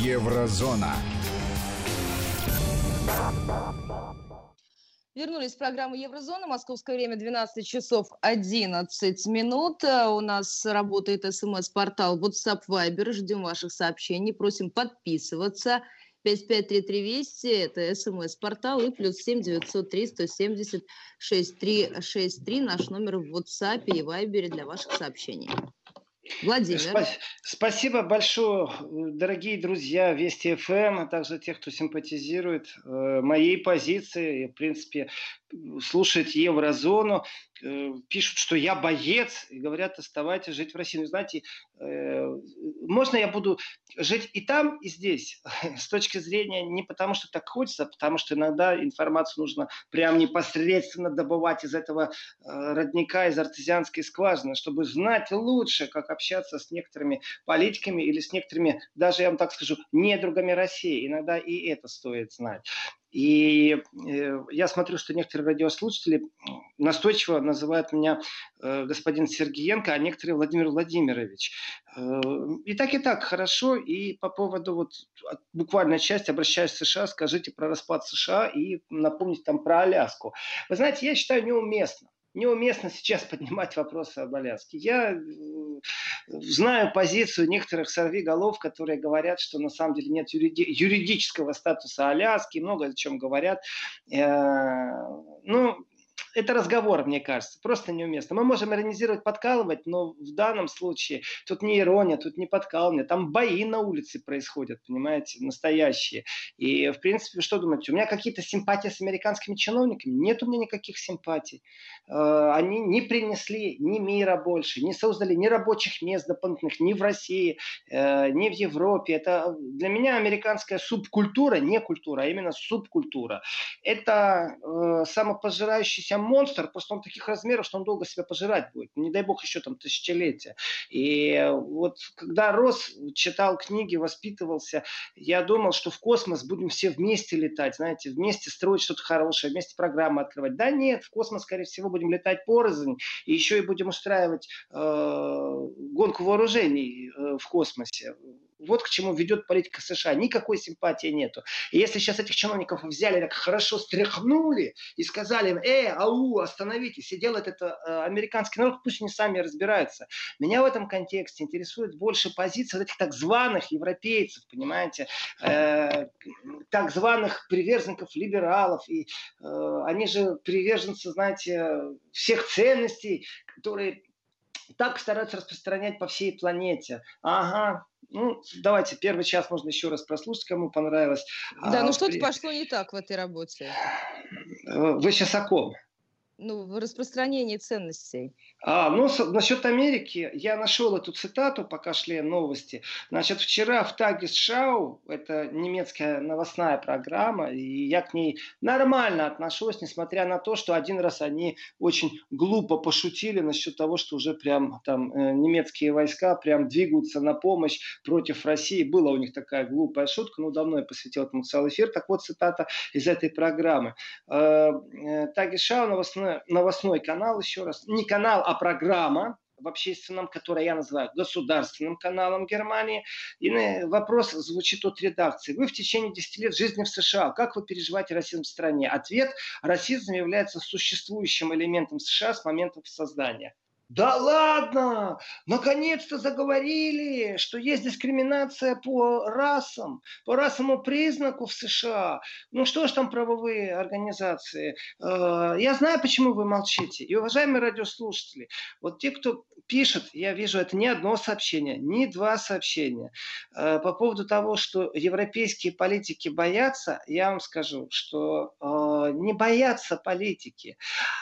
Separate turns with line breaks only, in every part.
Еврозона.
Вернулись в программу Еврозона. Московское время 12 часов 11 минут. У нас работает смс-портал WhatsApp Viber. Ждем ваших сообщений. Просим подписываться. 553320 это смс-портал и плюс 7 903 170 6363 наш номер в WhatsApp и Viber для ваших сообщений.
Владимир. Спа- спасибо большое, дорогие друзья Вести ФМ, а также тех, кто симпатизирует э, моей позиции. В принципе, слушает еврозону, э, пишут, что я боец, и говорят, оставайтесь жить в России. Ну, знаете, э, можно я буду жить и там, и здесь, с точки зрения не потому, что так хочется, а потому что иногда информацию нужно прям непосредственно добывать из этого э, родника, из артезианской скважины, чтобы знать лучше, как общаться с некоторыми политиками или с некоторыми, даже я вам так скажу, недругами России. Иногда и это стоит знать. И э, я смотрю, что некоторые радиослушатели настойчиво называют меня э, господин Сергеенко, а некоторые Владимир Владимирович. Э, и так, и так, хорошо. И по поводу вот буквально часть, обращаюсь в США, скажите про распад США и напомните там про Аляску. Вы знаете, я считаю неуместно неуместно сейчас поднимать вопросы об Аляске. Я знаю позицию некоторых сорвиголов, которые говорят, что на самом деле нет юриди- юридического статуса Аляски, много о чем говорят. Э, ну, это разговор, мне кажется, просто неуместно. Мы можем иронизировать, подкалывать, но в данном случае тут не ирония, тут не подкалывание, там бои на улице происходят, понимаете, настоящие. И, в принципе, что думаете, у меня какие-то симпатии с американскими чиновниками? Нет у меня никаких симпатий. Э, они не принесли ни мира больше, не создали ни рабочих мест дополнительных ни в России, э, ни в Европе. Это для меня американская субкультура, не культура, а именно субкультура. Это э, самопожирающийся монстр, просто он таких размеров, что он долго себя пожирать будет. Не дай бог еще там тысячелетия. И вот когда рос, читал книги, воспитывался, я думал, что в космос будем все вместе летать, знаете, вместе строить что-то хорошее, вместе программы открывать. Да нет, в космос, скорее всего, будем летать порознь, и еще и будем устраивать э, гонку вооружений э, в космосе. Вот к чему ведет политика США. Никакой симпатии нету. И если сейчас этих чиновников взяли, так хорошо стряхнули и сказали им, э, ау, остановитесь, и делает это э, американский народ, пусть они сами разбираются. Меня в этом контексте интересует больше позиция вот этих так званых европейцев, понимаете, э, так званых приверженников либералов. И э, они же приверженцы, знаете, всех ценностей, которые так стараются распространять по всей планете. Ага, ну, давайте, первый час можно еще раз прослушать, кому понравилось.
Да, а, ну что-то при... пошло не так в этой работе.
Вы сейчас о ком?
Ну, в распространении ценностей.
А, ну, насчет Америки, я нашел эту цитату, пока шли новости. Значит, вчера в Тагис-Шау, это немецкая новостная программа, и я к ней нормально отношусь, несмотря на то, что один раз они очень глупо пошутили насчет того, что уже прям там э, немецкие войска прям двигаются на помощь против России. Была у них такая глупая шутка, ну, давно я посвятил этому целый эфир. Так вот, цитата из этой программы. Э, э, Тагис-Шау, новостная новостной канал, еще раз, не канал, а программа в общественном, которое я называю государственным каналом Германии. И вопрос звучит от редакции. Вы в течение 10 лет жизни в США, как вы переживаете расизм в стране? Ответ – расизм является существующим элементом США с момента создания. Да ладно! Наконец-то заговорили, что есть дискриминация по расам, по расовому признаку в США. Ну что ж там правовые организации? Э, я знаю, почему вы молчите. И, уважаемые радиослушатели, вот те, кто пишет, я вижу, это не одно сообщение, не два сообщения. Э, по поводу того, что европейские политики боятся, я вам скажу, что э, не боятся политики,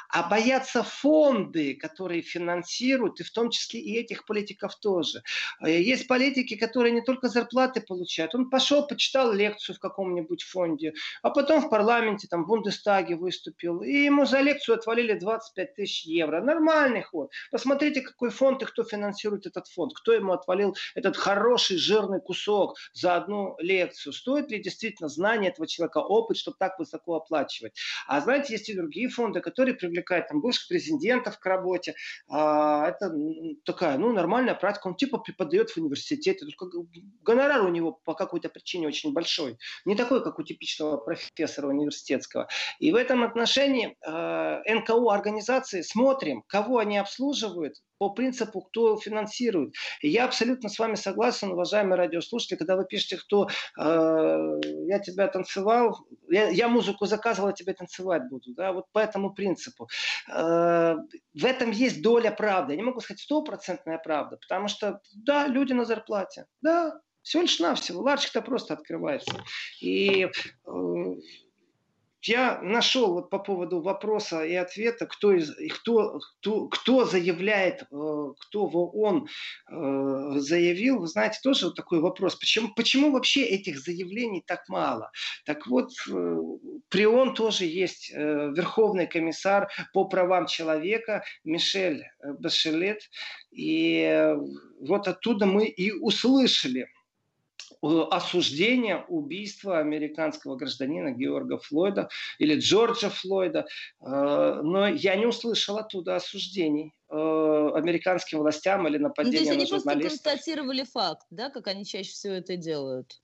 а боятся фонды, которые финансируют финансируют, и в том числе и этих политиков тоже. Э, есть политики, которые не только зарплаты получают. Он пошел, почитал лекцию в каком-нибудь фонде, а потом в парламенте, там, в Бундестаге выступил, и ему за лекцию отвалили 25 тысяч евро. Нормальный ход. Посмотрите, какой фонд и кто финансирует этот фонд, кто ему отвалил этот хороший жирный кусок за одну лекцию. Стоит ли действительно знание этого человека, опыт, чтобы так высоко оплачивать? А знаете, есть и другие фонды, которые привлекают там, бывших президентов к работе, а, а это такая, ну, нормальная практика. Он типа преподает в университете, только гонорар у него по какой-то причине очень большой. Не такой, как у типичного профессора университетского. И в этом отношении э, НКО организации смотрим, кого они обслуживают, по принципу, кто финансирует. И я абсолютно с вами согласен, уважаемые радиослушатели, когда вы пишете, кто э, я тебя танцевал, я, я музыку заказывал, я тебя танцевать буду. Да? Вот по этому принципу. Э, в этом есть доля правды. Я не могу сказать стопроцентная правда, потому что, да, люди на зарплате. Да, всего лишь навсего. Ларчик-то просто открывается. И э, я нашел вот по поводу вопроса и ответа, кто, из, кто, кто, кто заявляет, э, кто в ООН э, заявил. Вы знаете, тоже вот такой вопрос. Почему, почему вообще этих заявлений так мало? Так вот, э, при ООН тоже есть Верховный комиссар по правам человека Мишель Башелет. И вот оттуда мы и услышали – осуждения убийства американского гражданина Георга Флойда или Джорджа Флойда. Э, но я не услышал оттуда осуждений э, американским властям или нападения ну, то есть
они просто констатировали факт, да, как они чаще всего это делают?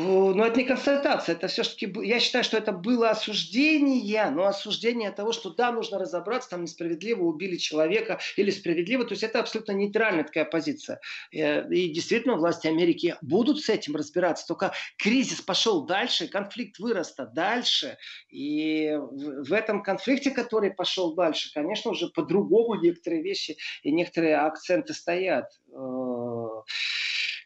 Но это не констатация, это все-таки, я считаю, что это было осуждение, но осуждение того, что да, нужно разобраться, там несправедливо убили человека или справедливо, то есть это абсолютно нейтральная такая позиция. Э, и действительно власти Америки будут с этим разбираться, только кризис пошел дальше, конфликт вырос дальше, и в этом конфликте, который пошел дальше, конечно, уже по-другому некоторые вещи и некоторые акценты стоят.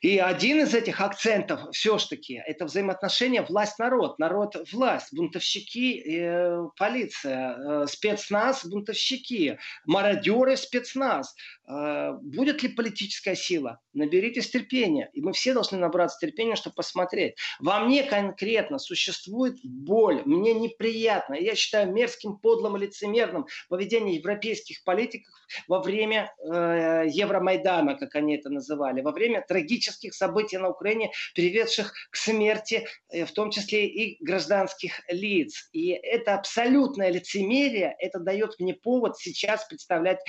И один из этих акцентов все-таки это взаимоотношения власть-народ, народ-власть, бунтовщики, э, полиция, э, спецназ, бунтовщики, мародеры, спецназ. Э, будет ли политическая сила? Наберитесь терпения. И мы все должны набраться терпения, чтобы посмотреть. Во мне конкретно существует боль. Мне неприятно. Я считаю мерзким, подлым и лицемерным поведение европейских политиков во время э, Евромайдана, как они это называли, во время трагических событий на Украине, приведших к смерти, э, в том числе и гражданских лиц. И это абсолютное лицемерие, это дает мне повод сейчас представлять,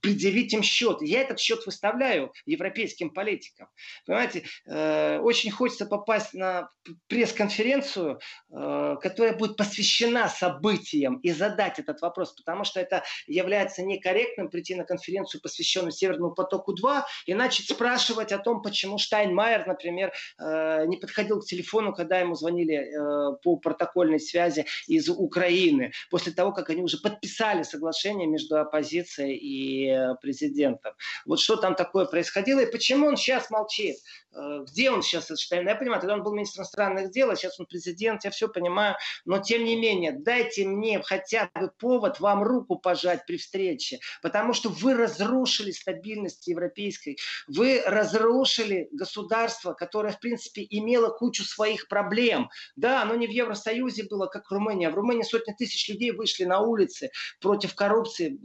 предъявить им счет. Я этот счет выставляю европейским политикам. Понимаете, э, очень хочется попасть на пресс-конференцию, э, которая будет посвящена событиям и задать этот вопрос, потому что это является некорректным прийти на конференцию, посвященную Северному потоку-2, и начать спрашивать о том, почему Штайнмайер, например, э, не подходил к телефону, когда ему звонили по протокольной связи из Украины, после того, как они уже подписали соглашение между оппозицией и президентом. Вот что там такое происходило, и почему он сейчас молчит? Э, где он сейчас? Я понимаю, тогда он был министром иностранных дел, а сейчас он президент, я все понимаю. Но тем не менее, дайте мне хотя бы повод вам руку пожать при встрече, потому что вы разрушили стабильность европейской, вы разрушили государство, которое, в принципе, имело кучу своих проблем. Да, оно не в Евросоюзе было, как Румыния. В Румынии сотни тысяч людей вышли на улицы против коррупции,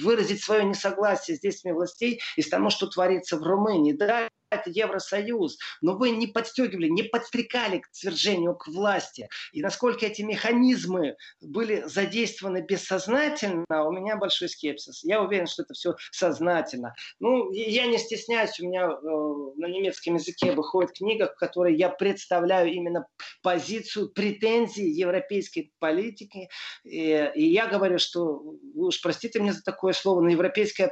выразить свое несогласие с действиями властей и с тому, что творится в Румынии. Да, это Евросоюз, но вы не подстегивали, не подстрекали к свержению к власти. И насколько эти механизмы были задействованы бессознательно, у меня большой скепсис. Я уверен, что это все сознательно. Ну, я не стесняюсь, у меня э, на немецком языке выходит книга, в которой я представляю именно позицию претензий европейской политики. И, и я говорю, что, вы уж простите меня за такое слово, но европейская,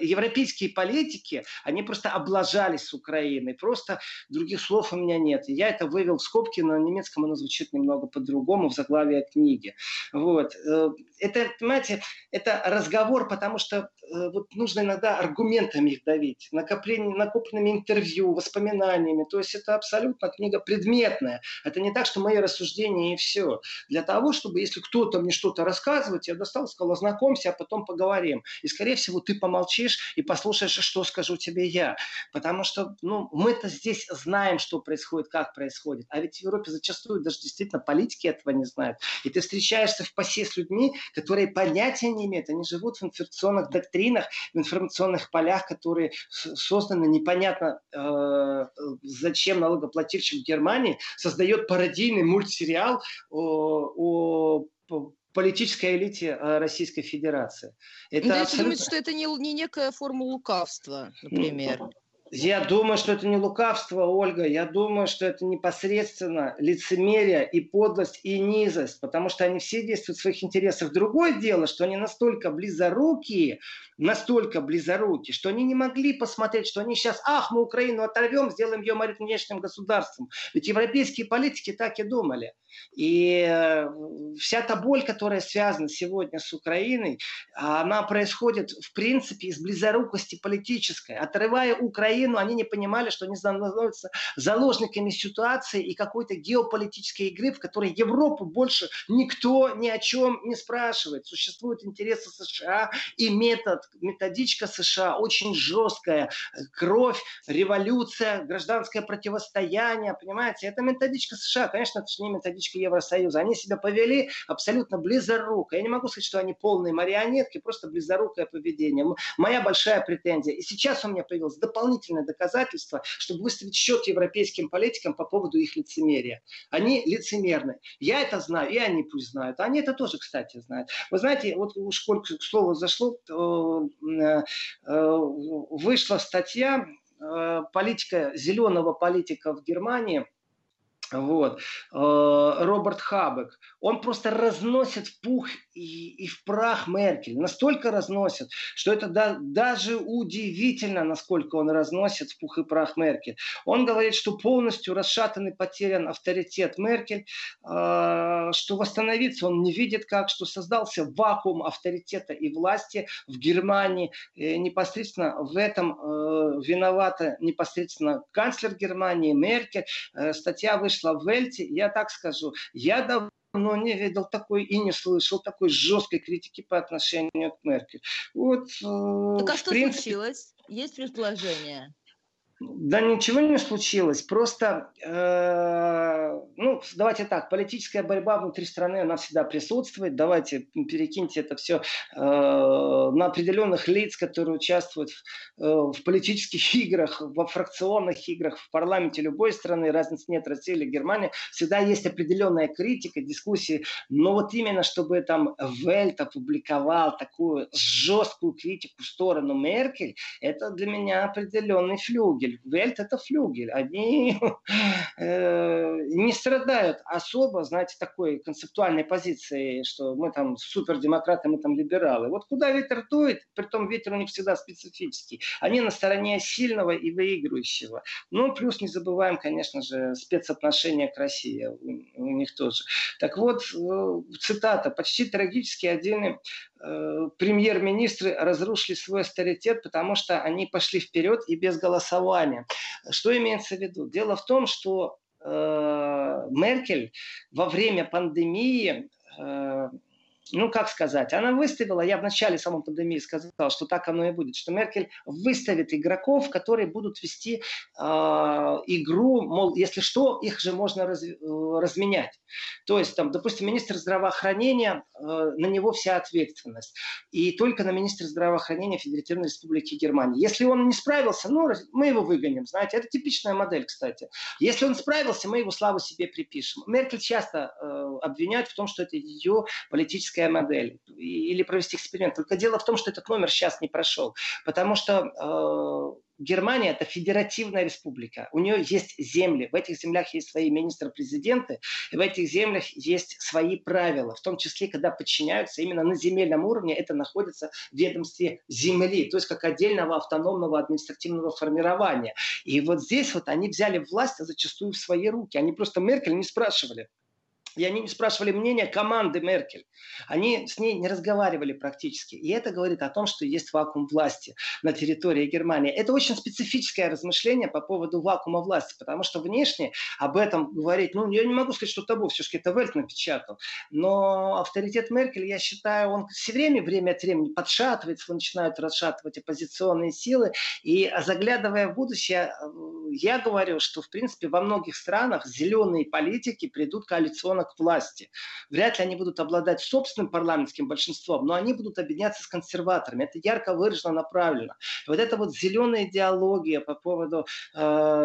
европейские политики, они просто облажались с Украиной. Просто других слов у меня нет. Я это вывел в скобки, на немецком оно звучит немного по-другому в заглавии книги. Вот. Э, это, понимаете, это разговор, потому что вот нужно иногда аргументами их давить, накопление, накопленными интервью, воспоминаниями. То есть это абсолютно книга предметная. Это не так, что мои рассуждения и все. Для того, чтобы, если кто-то мне что-то рассказывает, я достал, сказал, ознакомься, а потом поговорим. И, скорее всего, ты помолчишь и послушаешь, что скажу тебе я. Потому что ну, мы-то здесь знаем, что происходит, как происходит. А ведь в Европе зачастую даже действительно политики этого не знают. И ты встречаешься в пасе с людьми, которые понятия не имеют. Они живут в информационных доктринах, в информационных полях, которые созданы непонятно э, зачем налогоплательщик Германии создает пародийный мультсериал о, о политической элите Российской Федерации.
Это ну, абсолютно... думаете, что это не, не некая форма лукавства, например? Ну,
я думаю, что это не лукавство, Ольга. Я думаю, что это непосредственно лицемерие и подлость и низость, потому что они все действуют в своих интересах. Другое дело, что они настолько близорукие, настолько близорукие, что они не могли посмотреть, что они сейчас, ах, мы Украину оторвем, сделаем ее марионеточным государством. Ведь европейские политики так и думали. И э, вся та боль, которая связана сегодня с Украиной, она происходит, в принципе, из близорукости политической. Отрывая Украину, они не понимали, что они становятся заложниками ситуации и какой-то геополитической игры, в которой Европу больше никто ни о чем не спрашивает. Существуют интересы США и метод, методичка США очень жесткая. Кровь, революция, гражданское противостояние, понимаете? Это методичка США. Конечно, это не методичка Евросоюза. Они себя повели абсолютно близоруко. Я не могу сказать, что они полные марионетки, просто близорукое поведение. Моя большая претензия. И сейчас у меня появилось дополнительное доказательство, чтобы выставить счет европейским политикам по поводу их лицемерия. Они лицемерны. Я это знаю, и они пусть знают. Они это тоже, кстати, знают. Вы знаете, вот уж сколько к слову зашло, э, э, вышла статья э, политика, зеленого политика в Германии – вот. Роберт Хабек. Он просто разносит пух и, и в прах Меркель. Настолько разносит, что это да, даже удивительно, насколько он разносит в пух и прах Меркель. Он говорит, что полностью расшатан и потерян авторитет Меркель, э, что восстановиться он не видит как, что создался вакуум авторитета и власти в Германии. И непосредственно в этом э, виновата непосредственно канцлер Германии Меркель. Статья вышла вышла в Вельте, я так скажу, я давно не видел такой и не слышал такой жесткой критики по отношению к Меркель.
Вот, э, так а что принципе... случилось? Есть предположение?
Да ничего не случилось. Просто, э, ну, давайте так, политическая борьба внутри страны, она всегда присутствует. Давайте перекиньте это все э, на определенных лиц, которые участвуют в, э, в политических играх, во фракционных играх в парламенте любой страны, разницы нет, Россия или Германия. Всегда есть определенная критика, дискуссии. Но вот именно, чтобы там Вельт опубликовал такую жесткую критику в сторону Меркель, это для меня определенный флюгель флюгель. Вельт – это флюгель. Они э, не страдают особо, знаете, такой концептуальной позиции, что мы там супердемократы, мы там либералы. Вот куда ветер дует, при том ветер у них всегда специфический. Они на стороне сильного и выигрывающего. Ну, плюс не забываем, конечно же, спецотношения к России у, у них тоже. Так вот, э, цитата. Почти трагически отдельный Э, премьер-министры разрушили свой авторитет, потому что они пошли вперед и без голосования. Что имеется в виду? Дело в том, что э, Меркель во время пандемии э, ну, как сказать, она выставила, я в начале самой пандемии сказал, что так оно и будет, что Меркель выставит игроков, которые будут вести э, игру, мол, если что, их же можно раз, э, разменять. То есть, там, допустим, министр здравоохранения, э, на него вся ответственность. И только на министра здравоохранения Федеративной Республики Германии. Если он не справился, ну, мы его выгоним, знаете, это типичная модель, кстати. Если он справился, мы его славу себе припишем. Меркель часто э, обвиняют в том, что это ее политическая классическая модель или провести эксперимент. Только дело в том, что этот номер сейчас не прошел, потому что э, Германия это федеративная республика. У нее есть земли. В этих землях есть свои министры-президенты. И в этих землях есть свои правила. В том числе, когда подчиняются именно на земельном уровне, это находится в ведомстве земли. То есть как отдельного автономного административного формирования. И вот здесь вот они взяли власть зачастую в свои руки. Они просто Меркель не спрашивали и они не спрашивали мнения команды Меркель. Они с ней не разговаривали практически. И это говорит о том, что есть вакуум власти на территории Германии. Это очень специфическое размышление по поводу вакуума власти, потому что внешне об этом говорить, ну, я не могу сказать, что табу, все-таки это Вельт напечатал. Но авторитет Меркель, я считаю, он все время, время от времени подшатывается, начинают расшатывать оппозиционные силы. И заглядывая в будущее, я говорю, что, в принципе, во многих странах зеленые политики придут коалиционно к власти. Вряд ли они будут обладать собственным парламентским большинством, но они будут объединяться с консерваторами. Это ярко выражено, направлено. И вот эта вот зеленая идеология по поводу э,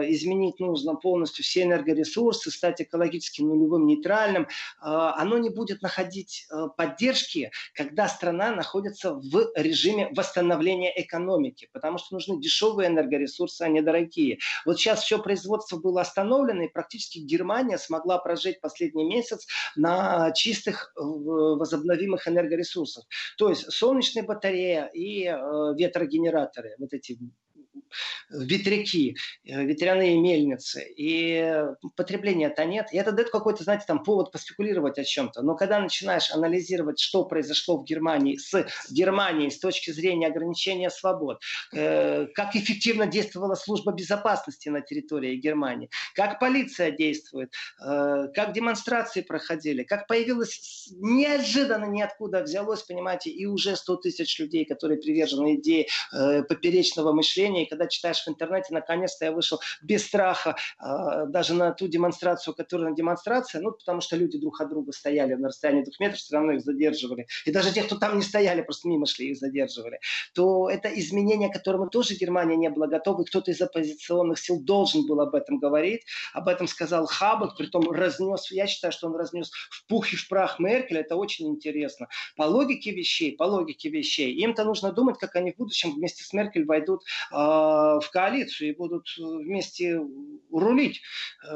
изменить нужно полностью все энергоресурсы, стать экологически нулевым, нейтральным, э, оно не будет находить э, поддержки, когда страна находится в режиме восстановления экономики, потому что нужны дешевые энергоресурсы, а не дорогие. Вот сейчас все производство было остановлено, и практически Германия смогла прожить последний месяц на чистых э, возобновимых энергоресурсах. То есть солнечные батареи и э, ветрогенераторы, вот эти ветряки, э, ветряные мельницы, и потребления-то нет. И это дает какой-то, знаете, там повод поспекулировать о чем-то. Но когда начинаешь анализировать, что произошло в Германии с Германией с точки зрения ограничения свобод, э, как эффективно действовала служба безопасности на территории Германии, как полиция действует, э, как демонстрации проходили, как появилось неожиданно ниоткуда взялось, понимаете, и уже 100 тысяч людей, которые привержены идее э, поперечного мышления, и когда когда читаешь в интернете, наконец-то я вышел без страха э, даже на ту демонстрацию, которая на демонстрации, ну, потому что люди друг от друга стояли на расстоянии двух метров, все равно их задерживали. И даже те, кто там не стояли, просто мимо шли, их задерживали. То это изменение, которому тоже Германия не была готова, и кто-то из оппозиционных сил должен был об этом говорить. Об этом сказал Хаббат, притом разнес, я считаю, что он разнес в пух и в прах Меркель, это очень интересно. По логике вещей, по логике вещей, им-то нужно думать, как они в будущем вместе с Меркель войдут э, в коалицию и будут э, вместе рулить. Э,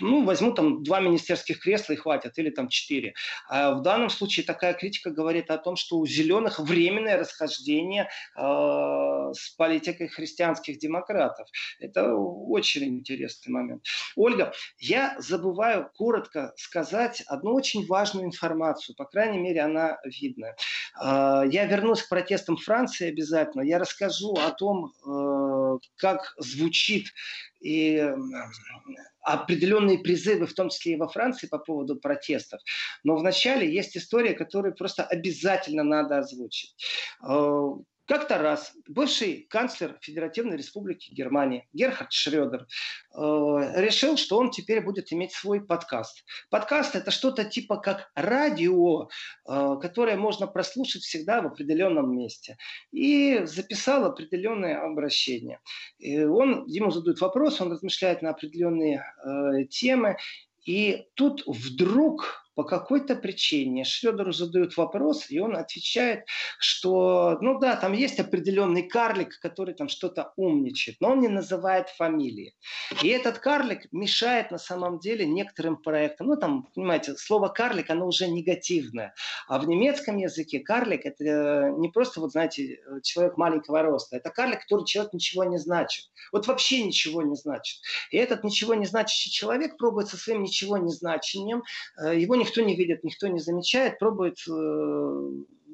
ну, возьму там два министерских кресла и хватит, или там четыре. А в данном случае такая критика говорит о том, что у зеленых временное расхождение э, с политикой христианских демократов. Это очень интересный момент. Ольга, я забываю коротко сказать одну очень важную информацию, по крайней мере, она видна. Я вернусь к протестам Франции обязательно. Я расскажу о том, как звучит и определенные призывы, в том числе и во Франции по поводу протестов. Но вначале есть история, которую просто обязательно надо озвучить. Как-то раз бывший канцлер Федеративной Республики Германии Герхард Шредер э, решил, что он теперь будет иметь свой подкаст. Подкаст это что-то типа как радио, э, которое можно прослушать всегда в определенном месте. И записал определенное обращение. И он, ему задают вопрос, он размышляет на определенные э, темы. И тут вдруг по какой-то причине Шредеру задают вопрос, и он отвечает, что, ну да, там есть определенный карлик, который там что-то умничает, но он не называет фамилии. И этот карлик мешает на самом деле некоторым проектам. Ну там, понимаете, слово карлик, оно уже негативное. А в немецком языке карлик это э, не просто, вот знаете, человек маленького роста. Это карлик, который человек ничего не значит. Вот вообще ничего не значит. И этот ничего не значащий человек пробует со своим ничего не значением, э, его никто не видит, никто не замечает, пробует э,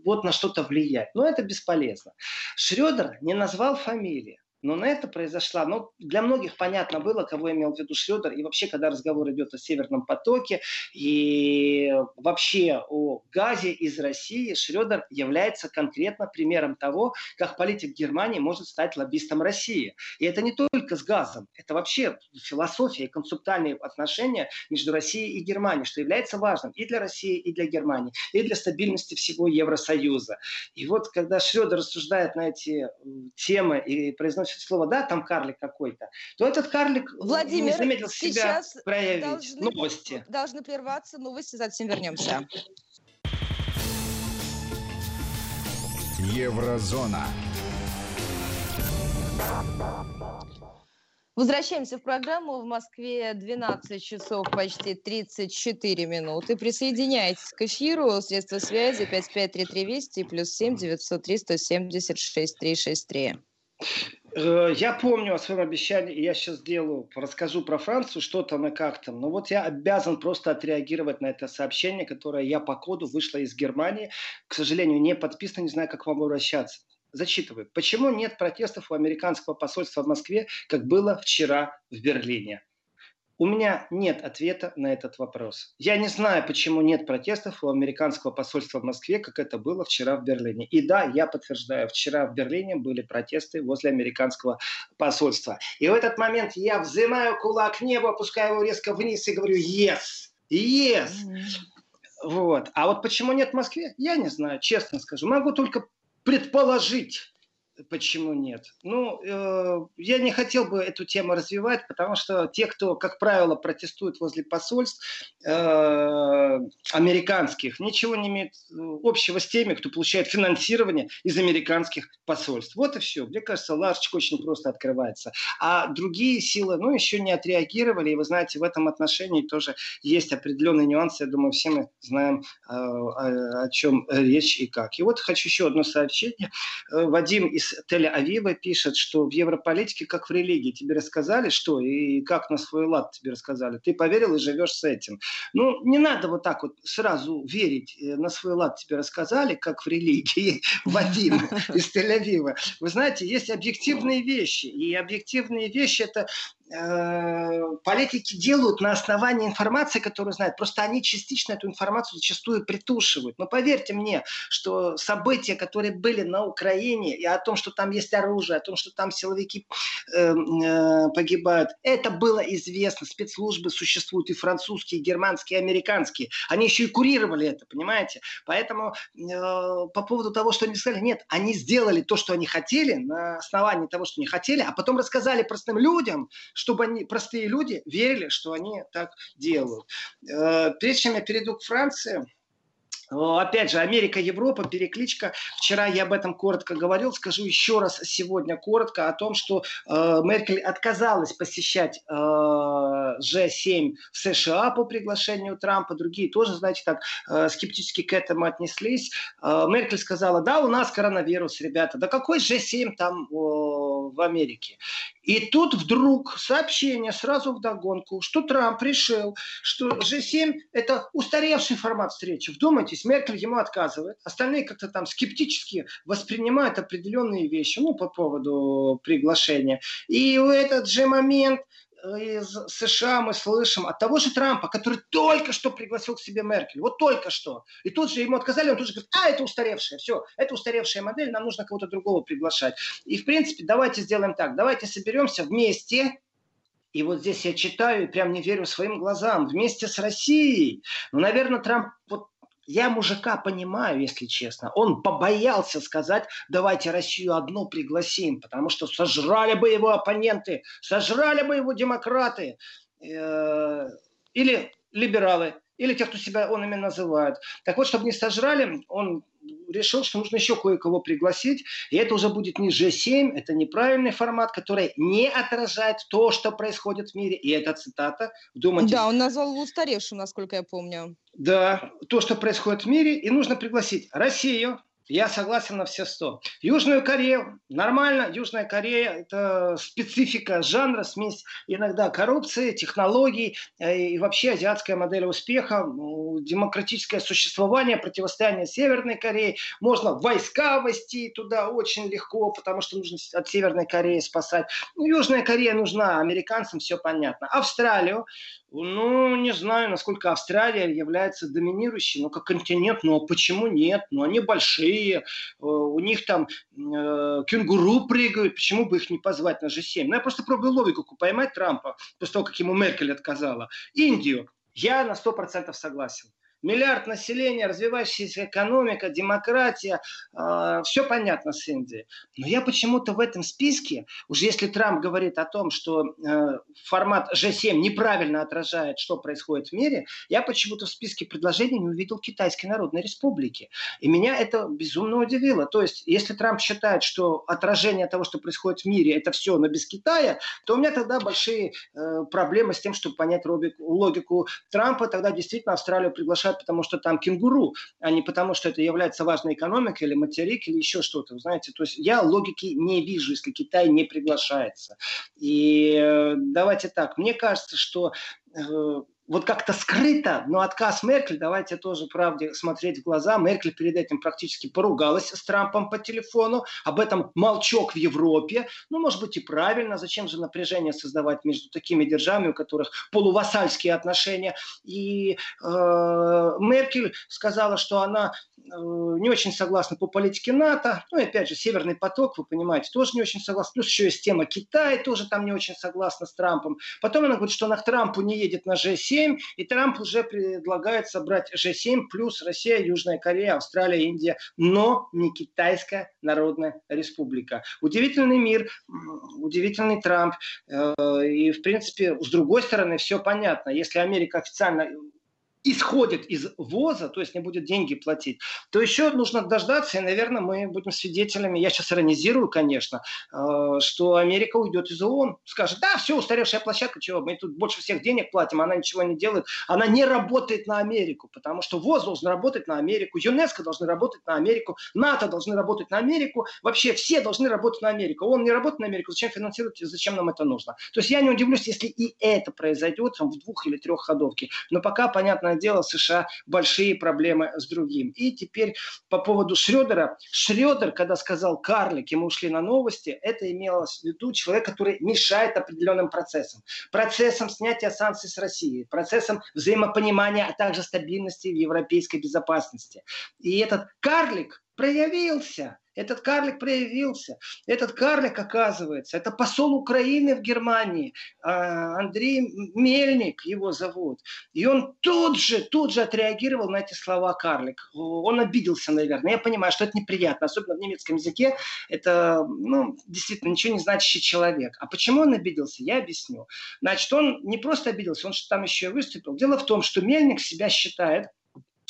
вот на что-то влиять. Но это бесполезно. Шредер не назвал фамилии. Но на это произошла, ну, для многих понятно было, кого имел в виду Шредер, и вообще, когда разговор идет о Северном потоке, и вообще о газе из России, Шредер является конкретно примером того, как политик Германии может стать лоббистом России. И это не только с газом, это вообще философия и концептуальные отношения между Россией и Германией, что является важным и для России, и для Германии, и для стабильности всего Евросоюза. И вот, когда Шредер рассуждает на эти темы и произносит произносит слово, да, там карлик какой-то, то этот карлик
Владимир, не заметил себя
проявить. Должны, новости.
Должны прерваться новости, затем вернемся.
Еврозона.
Возвращаемся в программу. В Москве 12 часов почти 34 минуты. Присоединяйтесь к эфиру. Средства связи 5533 Вести плюс 7 903 176 363.
Э, я помню о своем обещании, я сейчас сделаю, расскажу про Францию, что там и как там. Но вот я обязан просто отреагировать на это сообщение, которое я по коду вышло из Германии. К сожалению, не подписано, не знаю, как вам обращаться. Зачитываю. Почему нет протестов у американского посольства в Москве, как было вчера в Берлине? У меня нет ответа на этот вопрос. Я не знаю, почему нет протестов у американского посольства в Москве, как это было вчера в Берлине. И да, я подтверждаю, вчера в Берлине были протесты возле американского посольства. И в этот момент я взимаю кулак к небу, опускаю его резко вниз и говорю «Yes! Yes!» Вот. А вот почему нет в Москве, я не знаю, честно скажу. Могу только предположить. Почему нет? Ну, э, я не хотел бы эту тему развивать, потому что те, кто, как правило, протестуют возле посольств э, американских, ничего не имеют э, общего с теми, кто получает финансирование из американских посольств. Вот и все. Мне кажется, лавочка очень просто открывается. А другие силы, ну, еще не отреагировали. И вы знаете, в этом отношении тоже есть определенные нюансы. Я думаю, все мы знаем, э, о, о чем речь и как. И вот хочу еще одно сообщение. Э, Вадим из из Тель-Авива пишет, что в европолитике как в религии. Тебе рассказали, что и как на свой лад тебе рассказали. Ты поверил и живешь с этим. Ну, не надо вот так вот сразу верить. Э, на свой лад тебе рассказали, как в религии. Вадим из Тель-Авива. Вы знаете, есть объективные вещи. И объективные вещи – это Э, политики делают на основании информации, которую знают. Просто они частично эту информацию зачастую притушивают. Но поверьте мне, что события, которые были на Украине, и о том, что там есть оружие, о том, что там силовики э, э, погибают, это было известно. Спецслужбы существуют и французские, и германские, и американские. Они еще и курировали это, понимаете? Поэтому э, по поводу того, что они сказали, нет, они сделали то, что они хотели, на основании того, что они хотели, а потом рассказали простым людям, чтобы они, простые люди верили, что они так делают. Э, прежде чем я перейду к Франции, Опять же, Америка, Европа, перекличка. Вчера я об этом коротко говорил, скажу еще раз сегодня коротко о том, что э, Меркель отказалась посещать э, G7 в США по приглашению Трампа. Другие тоже, знаете, так э, скептически к этому отнеслись. Э, Меркель сказала, да, у нас коронавирус, ребята. Да какой G7 там э, в Америке? И тут вдруг сообщение сразу в догонку, что Трамп решил, что G7 это устаревший формат встречи. Вдумайтесь, Меркель ему отказывает, остальные как-то там скептически воспринимают определенные вещи, ну, по поводу приглашения. И в этот же момент из США мы слышим от того же Трампа, который только что пригласил к себе Меркель, вот только что. И тут же ему отказали, он тут же говорит, а, это устаревшая, все, это устаревшая модель, нам нужно кого-то другого приглашать. И, в принципе, давайте сделаем так, давайте соберемся вместе, и вот здесь я читаю и прям не верю своим глазам. Вместе с Россией. Ну, наверное, Трамп вот я мужика понимаю, если честно. Он побоялся сказать, давайте Россию одну пригласим, потому что сожрали бы его оппоненты, сожрали бы его демократы э, или либералы, или те, кто себя он ими называет. Так вот, чтобы не сожрали, он решил, что нужно еще кое-кого пригласить, и это уже будет не G7, это неправильный формат, который не отражает то, что происходит в мире, и это цитата.
Вдумайтесь. Да, он назвал его устаревшим, насколько я помню.
Да, то, что происходит в мире, и нужно пригласить Россию, я согласен на все сто. Южную Корею, нормально, Южная Корея – это специфика жанра, смесь иногда коррупции, технологий э, и вообще азиатская модель успеха, демократическое существование, противостояние Северной Кореи. Можно войска ввести туда очень легко, потому что нужно от Северной Кореи спасать. Ну, Южная Корея нужна американцам, все понятно. Австралию ну, не знаю, насколько Австралия является доминирующей, ну, как континент, но почему нет? Ну, они большие, э, у них там э, кенгуру прыгают, почему бы их не позвать на G7? Ну, я просто пробую логику поймать Трампа, после того, как ему Меркель отказала. Индию, я на 100% согласен миллиард населения, развивающаяся экономика, демократия, э, все понятно с Индией. Но я почему-то в этом списке, уже если Трамп говорит о том, что э, формат G7 неправильно отражает, что происходит в мире, я почему-то в списке предложений не увидел Китайской Народной Республики. И меня это безумно удивило. То есть, если Трамп считает, что отражение того, что происходит в мире, это все, но без Китая, то у меня тогда большие э, проблемы с тем, чтобы понять логику Трампа. Тогда действительно Австралию приглашают потому что там кенгуру, а не потому что это является важной экономикой или материк или еще что-то. Вы знаете, то есть я логики не вижу, если Китай не приглашается. И э, давайте так, мне кажется, что э, вот как-то скрыто, но отказ Меркель, давайте тоже правде смотреть в глаза, Меркель перед этим практически поругалась с Трампом по телефону, об этом молчок в Европе, ну, может быть, и правильно, зачем же напряжение создавать между такими державами, у которых полувассальские отношения, и э, Меркель сказала, что она э, не очень согласна по политике НАТО, ну, и опять же, Северный поток, вы понимаете, тоже не очень согласна, плюс еще есть тема Китая, тоже там не очень согласна с Трампом, потом она говорит, что она к Трампу не едет на G7, G7, и Трамп уже предлагает собрать G7 плюс Россия, Южная Корея, Австралия, Индия, но не Китайская Народная Республика. Удивительный мир, удивительный Трамп, э, и, в принципе, с другой стороны, все понятно. Если Америка официально исходит из ВОЗа, то есть не будет деньги платить, то еще нужно дождаться, и, наверное, мы будем свидетелями, я сейчас иронизирую, конечно, э, что Америка уйдет из ООН, скажет, да, все, устаревшая площадка, чего, мы тут больше всех денег платим, она ничего не делает, она не работает на Америку, потому что ВОЗ должен работать на Америку, ЮНЕСКО должны работать на Америку, НАТО должны работать на Америку, вообще все должны работать на Америку. Он не работает на Америку, зачем финансировать, зачем нам это нужно? То есть я не удивлюсь, если и это произойдет там, в двух или трех ходовке. Но пока, понятное дело, США большие проблемы с другим. И теперь по поводу Шредера. Шредер, когда сказал карлик, ему ушли на новости, это имелось в виду человек, который мешает определенным процессам. Процессам снятия санкций с Россией, процессам взаимопонимания, а также стабильности в европейской безопасности. И этот карлик проявился. Этот карлик проявился. Этот карлик, оказывается, это посол Украины в Германии. А, Андрей Мельник его зовут. И он тут же, тут же отреагировал на эти слова карлик. Он обиделся, наверное. Я понимаю, что это неприятно, особенно в немецком языке. Это, ну, действительно, ничего не значащий человек. А почему он обиделся, я объясню. Значит, он не просто обиделся, он там еще и выступил. Дело в том, что Мельник себя считает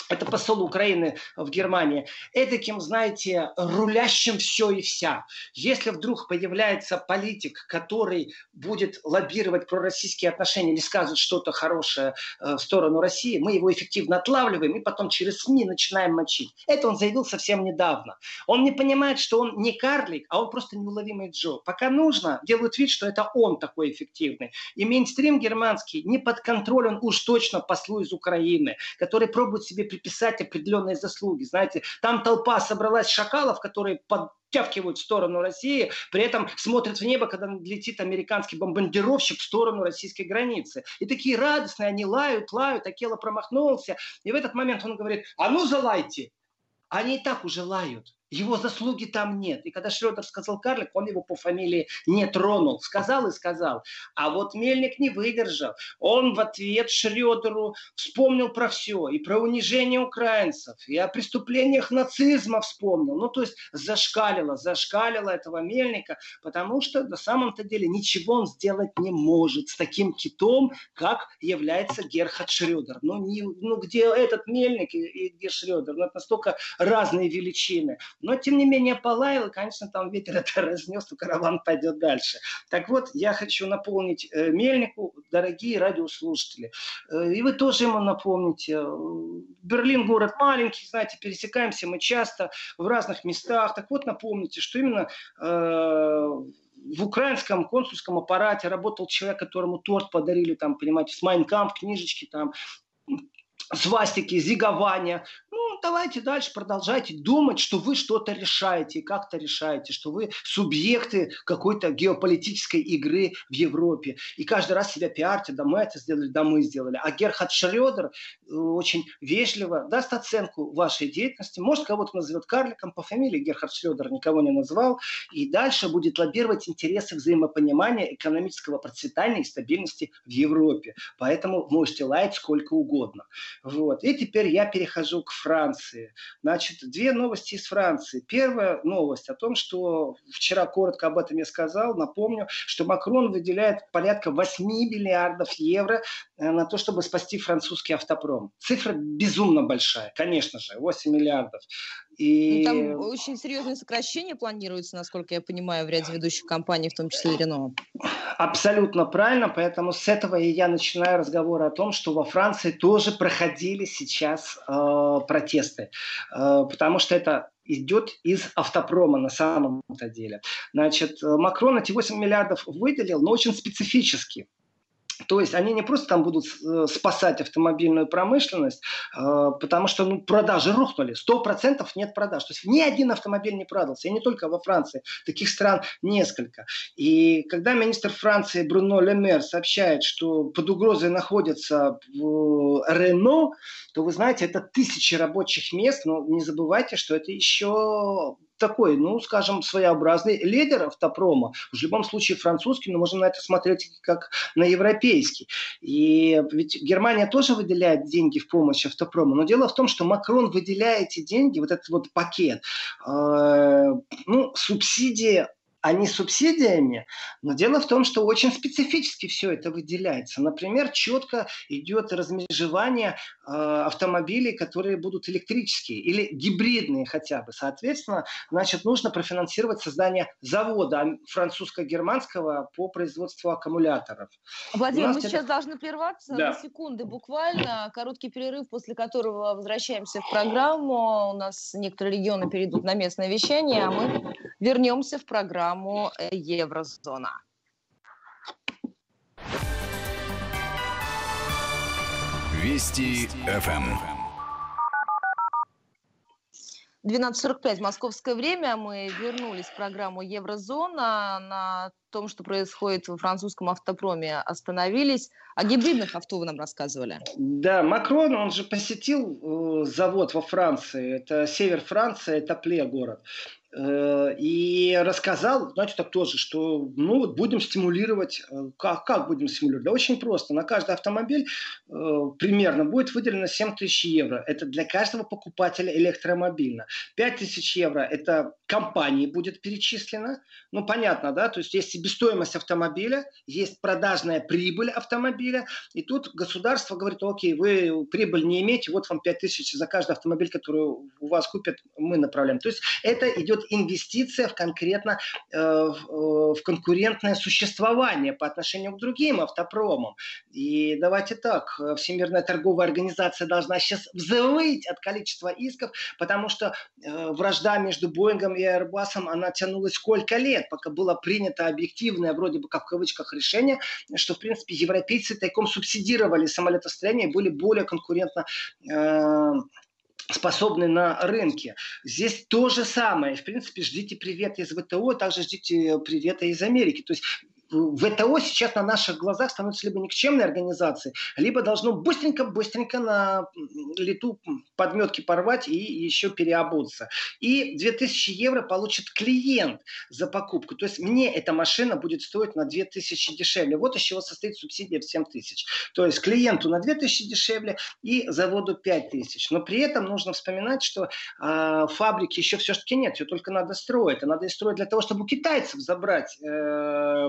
это посол Украины в Германии, эдаким, знаете, рулящим все и вся. Если вдруг появляется политик, который будет лоббировать пророссийские отношения или скажет что-то хорошее э, в сторону России, мы его эффективно отлавливаем и потом через СМИ начинаем мочить. Это он заявил совсем недавно. Он не понимает, что он не карлик, а он просто неуловимый Джо. Пока нужно, делают вид, что это он такой эффективный. И мейнстрим германский не под контролем уж точно послу из Украины, который пробует себе приписать определенные заслуги. Знаете, там толпа собралась шакалов, которые подтягивают в сторону России, при этом смотрят в небо, когда летит американский бомбардировщик в сторону российской границы. И такие радостные, они лают, лают, Акела промахнулся. И в этот момент он говорит, а ну залайте. Они и так уже лают. Его заслуги там нет. И когда Шредер сказал карлик, он его по фамилии не тронул. Сказал и сказал. А вот Мельник не выдержал. Он в ответ Шредеру вспомнил про все. И про унижение украинцев, и о преступлениях нацизма вспомнил. Ну, то есть зашкалило, зашкалило этого Мельника, потому что на самом-то деле ничего он сделать не может с таким китом, как является Герхард Шредер. Ну, не, ну где этот Мельник и, и где Шредер? Ну, это настолько разные величины. Но, тем не менее, полаял, и, конечно, там ветер это разнес, то караван пойдет дальше. Так вот, я хочу напомнить э, Мельнику, дорогие радиослушатели, э, и вы тоже ему напомните. Берлин город маленький, знаете, пересекаемся мы часто в разных местах. Так вот, напомните, что именно э, в украинском консульском аппарате работал человек, которому торт подарили, там, понимаете, с Майнкамп, книжечки, там, свастики, зигования. Ну, давайте дальше продолжайте думать, что вы что-то решаете, как-то решаете, что вы субъекты какой-то геополитической игры в Европе. И каждый раз себя пиарьте, да мы это сделали, да мы сделали. А Герхард Шредер э, очень вежливо даст оценку вашей деятельности. Может, кого-то назовет карликом по фамилии. Герхард Шредер никого не назвал. И дальше будет лоббировать интересы взаимопонимания экономического процветания и стабильности в Европе. Поэтому можете лаять сколько угодно. Вот. И теперь я перехожу к Франции. Значит, две новости из Франции. Первая новость о том, что вчера коротко об этом я сказал, напомню, что Макрон выделяет порядка 8 миллиардов евро э, на то, чтобы спасти французский автопром. Цифра безумно большая, конечно же, 8 миллиардов.
И... Ну, там очень серьезные сокращения планируются, насколько я понимаю, в ряде ведущих компаний, в том числе и Рено.
Абсолютно правильно, поэтому с этого и я начинаю разговор о том, что во Франции тоже проходили сейчас э, протесты, э, потому что это идет из автопрома на самом-то деле. Значит, Макрон эти 8 миллиардов выделил, но очень специфически. То есть они не просто там будут э, спасать автомобильную промышленность, э, потому что ну, продажи рухнули. Сто процентов нет продаж. То есть ни один автомобиль не продался. И не только во Франции. Таких стран несколько. И когда министр Франции Бруно Лемер сообщает, что под угрозой находится Рено, то вы знаете, это тысячи рабочих мест. Но не забывайте, что это еще такой, ну, скажем, своеобразный лидер автопрома. В любом случае французский, но можно на это смотреть как на европейский. И ведь Германия тоже выделяет деньги в помощь автопрому. Но дело в том, что Макрон выделяет эти деньги, вот этот вот пакет, э, ну, субсидии а не субсидиями. Но дело в том, что очень специфически все это выделяется. Например, четко идет размежевание э, автомобилей, которые будут электрические или гибридные хотя бы. Соответственно, значит, нужно профинансировать создание завода французско-германского по производству аккумуляторов.
Владимир, мы это... сейчас должны прерваться да. на секунды буквально. Короткий перерыв, после которого возвращаемся в программу. У нас некоторые регионы перейдут на местное вещание, а мы вернемся в программу программу э, Еврозона.
Вести ФМ.
12.45 московское время. Мы вернулись в программу Еврозона. На том, что происходит во французском автопроме, остановились. О гибридных авто вы нам рассказывали.
Да, Макрон, он же посетил э, завод во Франции. Это север Франции, это Пле город. Э, и рассказал, знаете, так тоже, что ну вот будем стимулировать, э, как, как будем стимулировать? Да очень просто, на каждый автомобиль э, примерно будет выделено 7 тысяч евро. Это для каждого покупателя электромобильно. 5 тысяч евро это компании будет перечислено. Ну понятно, да, то есть есть себестоимость автомобиля, есть продажная прибыль автомобиля, и тут государство говорит, окей, вы прибыль не имеете, вот вам 5 тысяч за каждый автомобиль, который у вас купят, мы направляем. То есть это идет инвестиция в конкретно э, в, э, конкурентное существование по отношению к другим автопромам. И давайте так, Всемирная торговая организация должна сейчас взвыть от количества исков, потому что э, вражда между Боингом и Airbus, она тянулась сколько лет, пока было принято объективное, вроде бы как в кавычках, решение, что, в принципе, европейцы тайком субсидировали самолетостроение и были более конкурентно э, способны на рынке. Здесь то же самое. В принципе, ждите привета из ВТО, также ждите привета из Америки. То есть ВТО сейчас на наших глазах становится либо никчемной организацией, либо должно быстренько-быстренько на лету подметки порвать и еще переобуться. И 2000 евро получит клиент за покупку. То есть мне эта машина будет стоить на 2000 дешевле. Вот из чего состоит субсидия в 7000. То есть клиенту на 2000 дешевле и заводу 5000. Но при этом нужно вспоминать, что э, фабрики еще все-таки нет, ее только надо строить. А надо и строить для того, чтобы китайцев забрать э,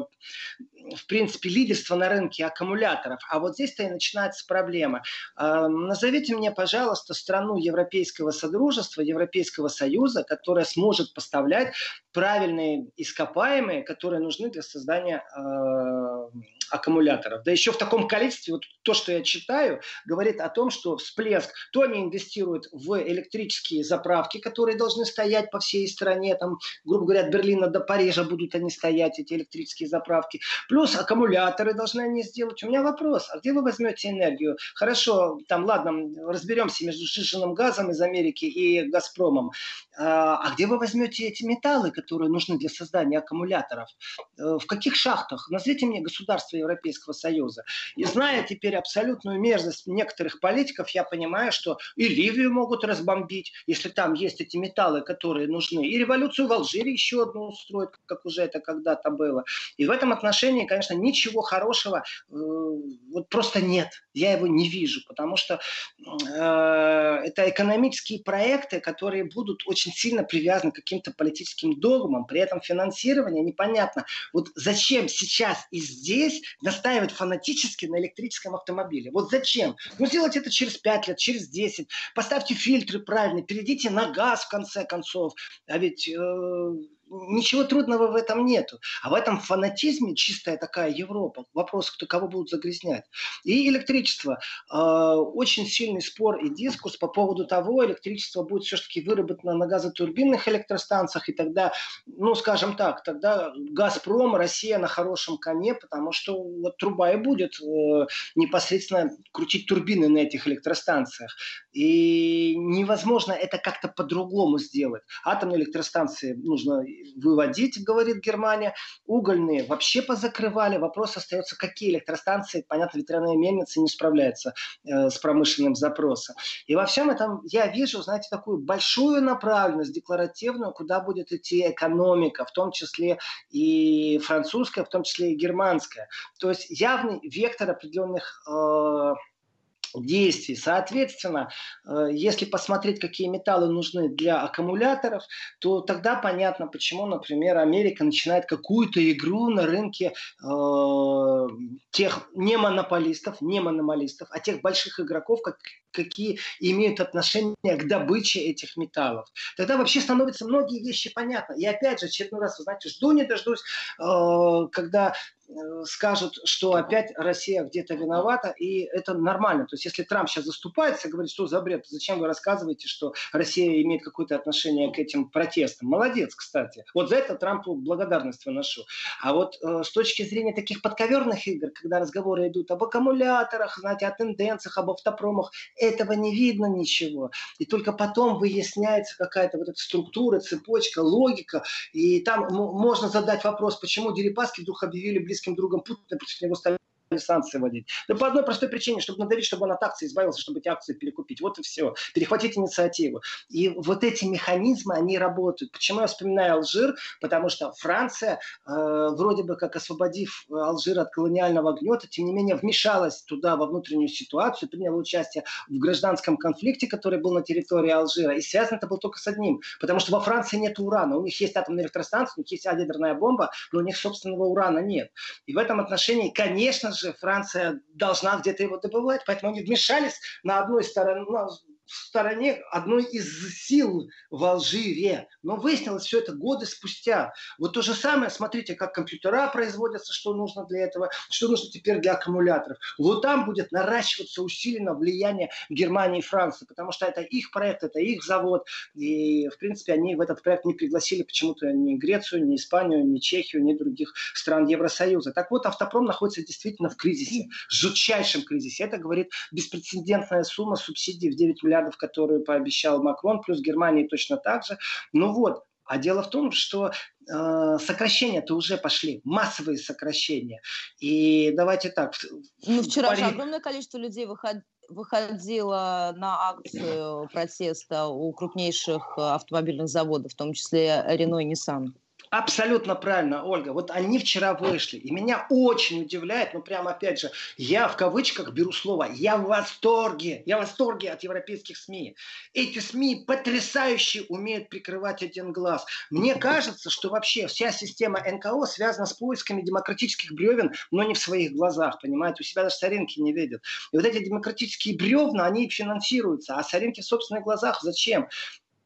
в принципе, лидерство на рынке аккумуляторов. А вот здесь-то и начинается проблема. Назовите мне, пожалуйста, страну Европейского Содружества, Европейского Союза, которая сможет поставлять правильные ископаемые, которые нужны для создания а, аккумуляторов. Да еще в таком количестве, вот то, что я читаю, говорит о том, что всплеск, то они инвестируют в электрические заправки, которые должны стоять по всей стране, там, грубо говоря, от Берлина до Парижа будут они стоять, эти электрические заправки, плюс аккумуляторы должны они сделать. У меня вопрос, а где вы возьмете энергию? Хорошо, там, ладно, разберемся между сжиженным газом из Америки и Газпромом. А, а где вы возьмете эти металлы, которые нужны для создания аккумуляторов? Э, в каких шахтах? Назовите мне государство Европейского Союза. И зная теперь абсолютную мерзость некоторых политиков, я понимаю, что и Ливию могут разбомбить, если там есть эти металлы, которые нужны. И революцию в Алжире еще одну устроят, как уже это когда-то было. И в этом отношении, конечно, ничего хорошего э, вот просто нет. Я его не вижу, потому что э, это экономические проекты, которые будут очень сильно привязаны к каким-то политическим догмам. При этом финансирование непонятно. Вот зачем сейчас и здесь настаивать фанатически на электрическом автомобиле. Вот зачем? Ну, сделать это через 5 лет, через 10. Поставьте фильтры правильно, перейдите на газ в конце концов. А ведь э, ничего трудного в этом нету. А в этом фанатизме чистая такая Европа. Вопрос, кто кого будут загрязнять. И электричество. Э, очень сильный спор и дискурс по поводу того, электричество будет все-таки выработано на газотурбинных электростанциях, и тогда, ну, скажем так, тогда «Газпром», Россия на хорошем коне, потому что вот труба и будет э, непосредственно крутить турбины на этих электростанциях. И невозможно это как-то по-другому сделать. Атомные электростанции нужно выводить, говорит Германия. Угольные вообще позакрывали. Вопрос остается, какие электростанции, понятно, ветряные мельницы не справляются э, с промышленным запросом. И во всем этом я вижу, знаете, такую большую направленность декларативную, куда будет идти экономика, в том числе и французская, в том числе и германская. То есть явный вектор определенных э, действий. Соответственно, э, если посмотреть, какие металлы нужны для аккумуляторов, то тогда понятно, почему, например, Америка начинает какую-то игру на рынке э, тех не монополистов, не монополистов, а тех больших игроков, как, какие имеют отношение к добыче этих металлов. Тогда вообще становятся многие вещи понятны. И опять же, очередной раз, вы знаете, жду не дождусь, э, когда скажут, что опять Россия где-то виновата, и это нормально. То есть, если Трамп сейчас заступается, говорит, что за бред, зачем вы рассказываете, что Россия имеет какое-то отношение к этим протестам? Молодец, кстати. Вот за это Трампу благодарность выношу. А вот э, с точки зрения таких подковерных игр, когда разговоры идут об аккумуляторах, знаете, о тенденциях, об автопромах, этого не видно ничего. И только потом выясняется какая-то вот эта структура, цепочка, логика, и там можно задать вопрос, почему Дерипаски вдруг объявили близ brytyjską, drugą płótnę płótniową санкции вводить. Да по одной простой причине, чтобы надавить, чтобы он от акций избавился, чтобы эти акции перекупить. Вот и все. Перехватить инициативу. И вот эти механизмы, они работают. Почему я вспоминаю Алжир? Потому что Франция, э, вроде бы как освободив Алжир от колониального гнета, тем не менее вмешалась туда во внутреннюю ситуацию, приняла участие в гражданском конфликте, который был на территории Алжира. И связано это было только с одним. Потому что во Франции нет урана. У них есть атомная электростанция, у них есть ядерная бомба, но у них собственного урана нет. И в этом отношении, конечно же, Франция должна где-то его добывать, поэтому они вмешались на одной стороне, в стороне одной из сил в Алжире. Но выяснилось все это годы спустя. Вот то же самое, смотрите, как компьютера производятся, что нужно для этого, что нужно теперь для аккумуляторов. Вот там будет наращиваться усиленно влияние Германии и Франции, потому что это их проект, это их завод. И, в принципе, они в этот проект не пригласили почему-то ни Грецию, ни Испанию, ни Чехию, ни других стран Евросоюза. Так вот, автопром находится действительно в кризисе, жутчайшем кризисе. Это говорит беспрецедентная сумма субсидий в 9 миллиардов миллиардов, которые пообещал Макрон, плюс Германии точно так же. Ну вот, а дело в том, что э, сокращения-то уже пошли, массовые сокращения. И давайте так.
Ну, вчера пари... же огромное количество людей выход... выходило на акцию протеста у крупнейших автомобильных заводов, в том числе Renault и Nissan.
Абсолютно правильно, Ольга. Вот они вчера вышли. И меня очень удивляет, ну прямо опять же, я в кавычках беру слово, я в восторге, я в восторге от европейских СМИ. Эти СМИ потрясающе умеют прикрывать один глаз. Мне кажется, что вообще вся система НКО связана с поисками демократических бревен, но не в своих глазах, понимаете? У себя даже соринки не видят. И вот эти демократические бревна, они финансируются, а соринки в собственных глазах зачем?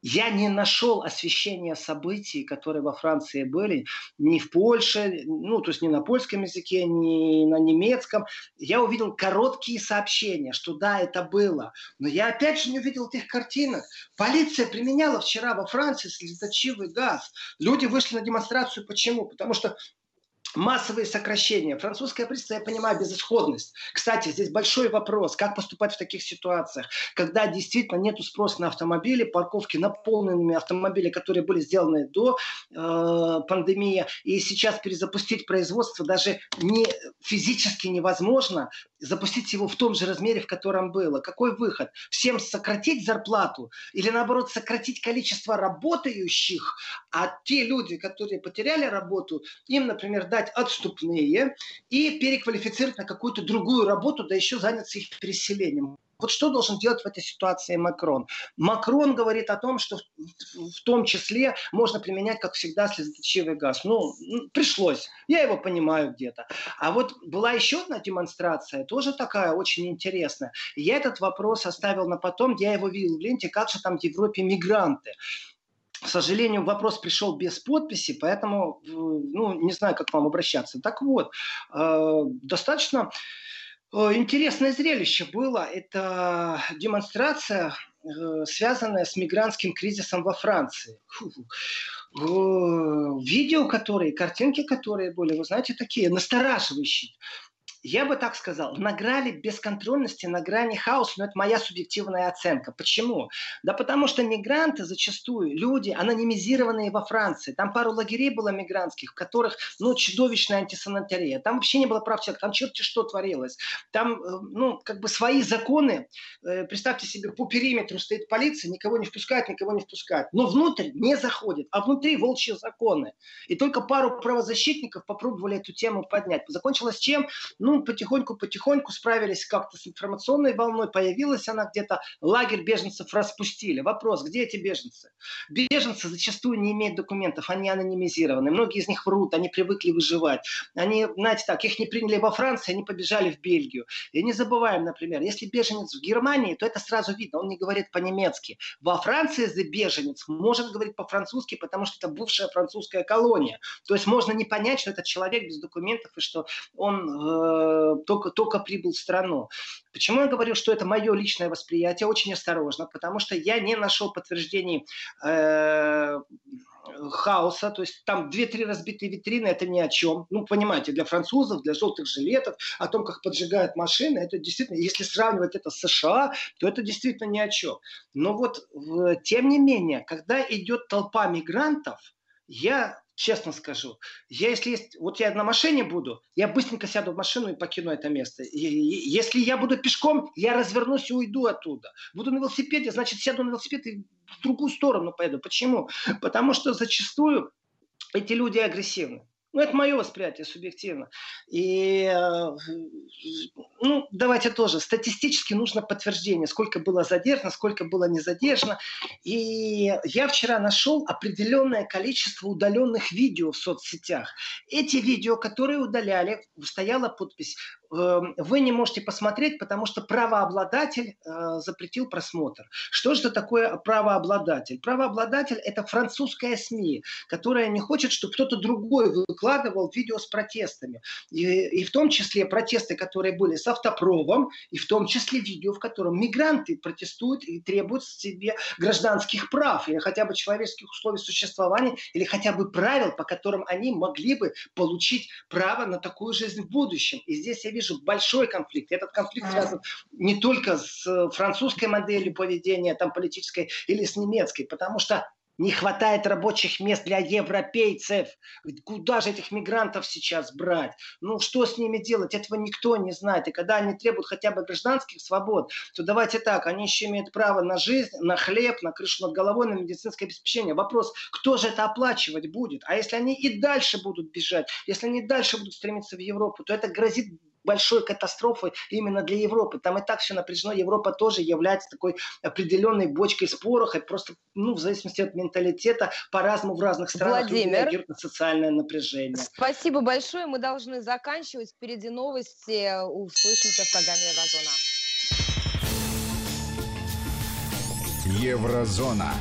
Я не нашел освещения событий, которые во Франции были, ни в Польше, ну, то есть ни на польском языке, ни на немецком. Я увидел короткие сообщения, что да, это было. Но я опять же не увидел этих картинок. Полиция применяла вчера во Франции слезоточивый газ. Люди вышли на демонстрацию. Почему? Потому что массовые сокращения. Французская правительство, я понимаю, безысходность. Кстати, здесь большой вопрос, как поступать в таких ситуациях, когда действительно нет спроса на автомобили, парковки наполненными автомобили, которые были сделаны до э, пандемии, и сейчас перезапустить производство даже не, физически невозможно, запустить его в том же размере, в котором было. Какой выход? Всем сократить зарплату или наоборот сократить количество работающих, а те люди, которые потеряли работу, им, например, дать дать отступные и переквалифицировать на какую-то другую работу, да еще заняться их переселением. Вот что должен делать в этой ситуации Макрон? Макрон говорит о том, что в том числе можно применять, как всегда, слезоточивый газ. Ну, пришлось. Я его понимаю где-то. А вот была еще одна демонстрация, тоже такая очень интересная. Я этот вопрос оставил на потом, я его видел в ленте, как же там в Европе мигранты. К сожалению, вопрос пришел без подписи, поэтому, ну, не знаю, как к вам обращаться. Так вот, э, достаточно э, интересное зрелище было. Это демонстрация, э, связанная с мигрантским кризисом во Франции. Видео, которые, картинки, которые были, вы знаете, такие настораживающие я бы так сказал, на грани бесконтрольности, на грани хаоса, но это моя субъективная оценка. Почему? Да потому что мигранты зачастую, люди, анонимизированные во Франции, там пару лагерей было мигрантских, в которых, ну, чудовищная антисанитария, там вообще не было прав человека, там черти что творилось, там, э, ну, как бы свои законы, э, представьте себе, по периметру стоит полиция, никого не впускает, никого не впускает, но внутрь не заходит, а внутри волчьи законы. И только пару правозащитников попробовали эту тему поднять. Закончилось чем? Ну, ну, потихоньку-потихоньку справились как-то с информационной волной, появилась она где-то, лагерь беженцев распустили. Вопрос, где эти беженцы? Беженцы зачастую не имеют документов, они анонимизированы, многие из них врут, они привыкли выживать. Они, знаете так, их не приняли во Франции, они побежали в Бельгию. И не забываем, например, если беженец в Германии, то это сразу видно, он не говорит по-немецки. Во Франции за беженец может говорить по-французски, потому что это бывшая французская колония. То есть можно не понять, что этот человек без документов и что он э, Э, только, только прибыл в страну. Почему я говорю, что это мое личное восприятие? Очень осторожно, потому что я не нашел подтверждений э, хаоса, то есть там две-три разбитые витрины, это ни о чем. Ну, понимаете, для французов, для желтых жилетов, о том, как поджигают машины, это действительно, если сравнивать это с США, то это действительно ни о чем. Но вот, тем не менее, когда идет толпа мигрантов, я честно скажу. Я, если есть, вот я на машине буду, я быстренько сяду в машину и покину это место. И, и, если я буду пешком, я развернусь и уйду оттуда. Буду на велосипеде, значит, сяду на велосипед и в другую сторону поеду. Почему? Потому что зачастую эти люди агрессивны. Ну, это мое восприятие субъективно. И, э, ну, давайте тоже. Статистически нужно подтверждение, сколько было задержано, сколько было не задержано. И я вчера нашел определенное количество удаленных видео в соцсетях. Эти видео, которые удаляли, стояла подпись вы не можете посмотреть, потому что правообладатель э, запретил просмотр. Что же это такое правообладатель? Правообладатель – это французская СМИ, которая не хочет, чтобы кто-то другой выкладывал видео с протестами. И, и в том числе протесты, которые были с автопровом, и в том числе видео, в котором мигранты протестуют и требуют себе гражданских прав, или хотя бы человеческих условий существования, или хотя бы правил, по которым они могли бы получить право на такую жизнь в будущем. И здесь я вижу вижу большой конфликт. Этот конфликт связан не только с э, французской моделью поведения, там, политической, или с немецкой, потому что не хватает рабочих мест для европейцев. Куда же этих мигрантов сейчас брать? Ну, что с ними делать? Этого никто не знает. И когда они требуют хотя бы гражданских свобод, то давайте так, они еще имеют право на жизнь, на хлеб, на крышу над головой, на медицинское обеспечение. Вопрос, кто же это оплачивать будет? А если они и дальше будут бежать, если они дальше будут стремиться в Европу, то это грозит большой катастрофой именно для Европы. Там и так все напряжено. Европа тоже является такой определенной бочкой с порохом. Просто, ну, в зависимости от менталитета, по-разному в разных странах
Владимир,
реагируют на социальное напряжение.
Спасибо большое. Мы должны заканчивать. Впереди новости. Услышимся в программе
«Еврозона». Еврозона.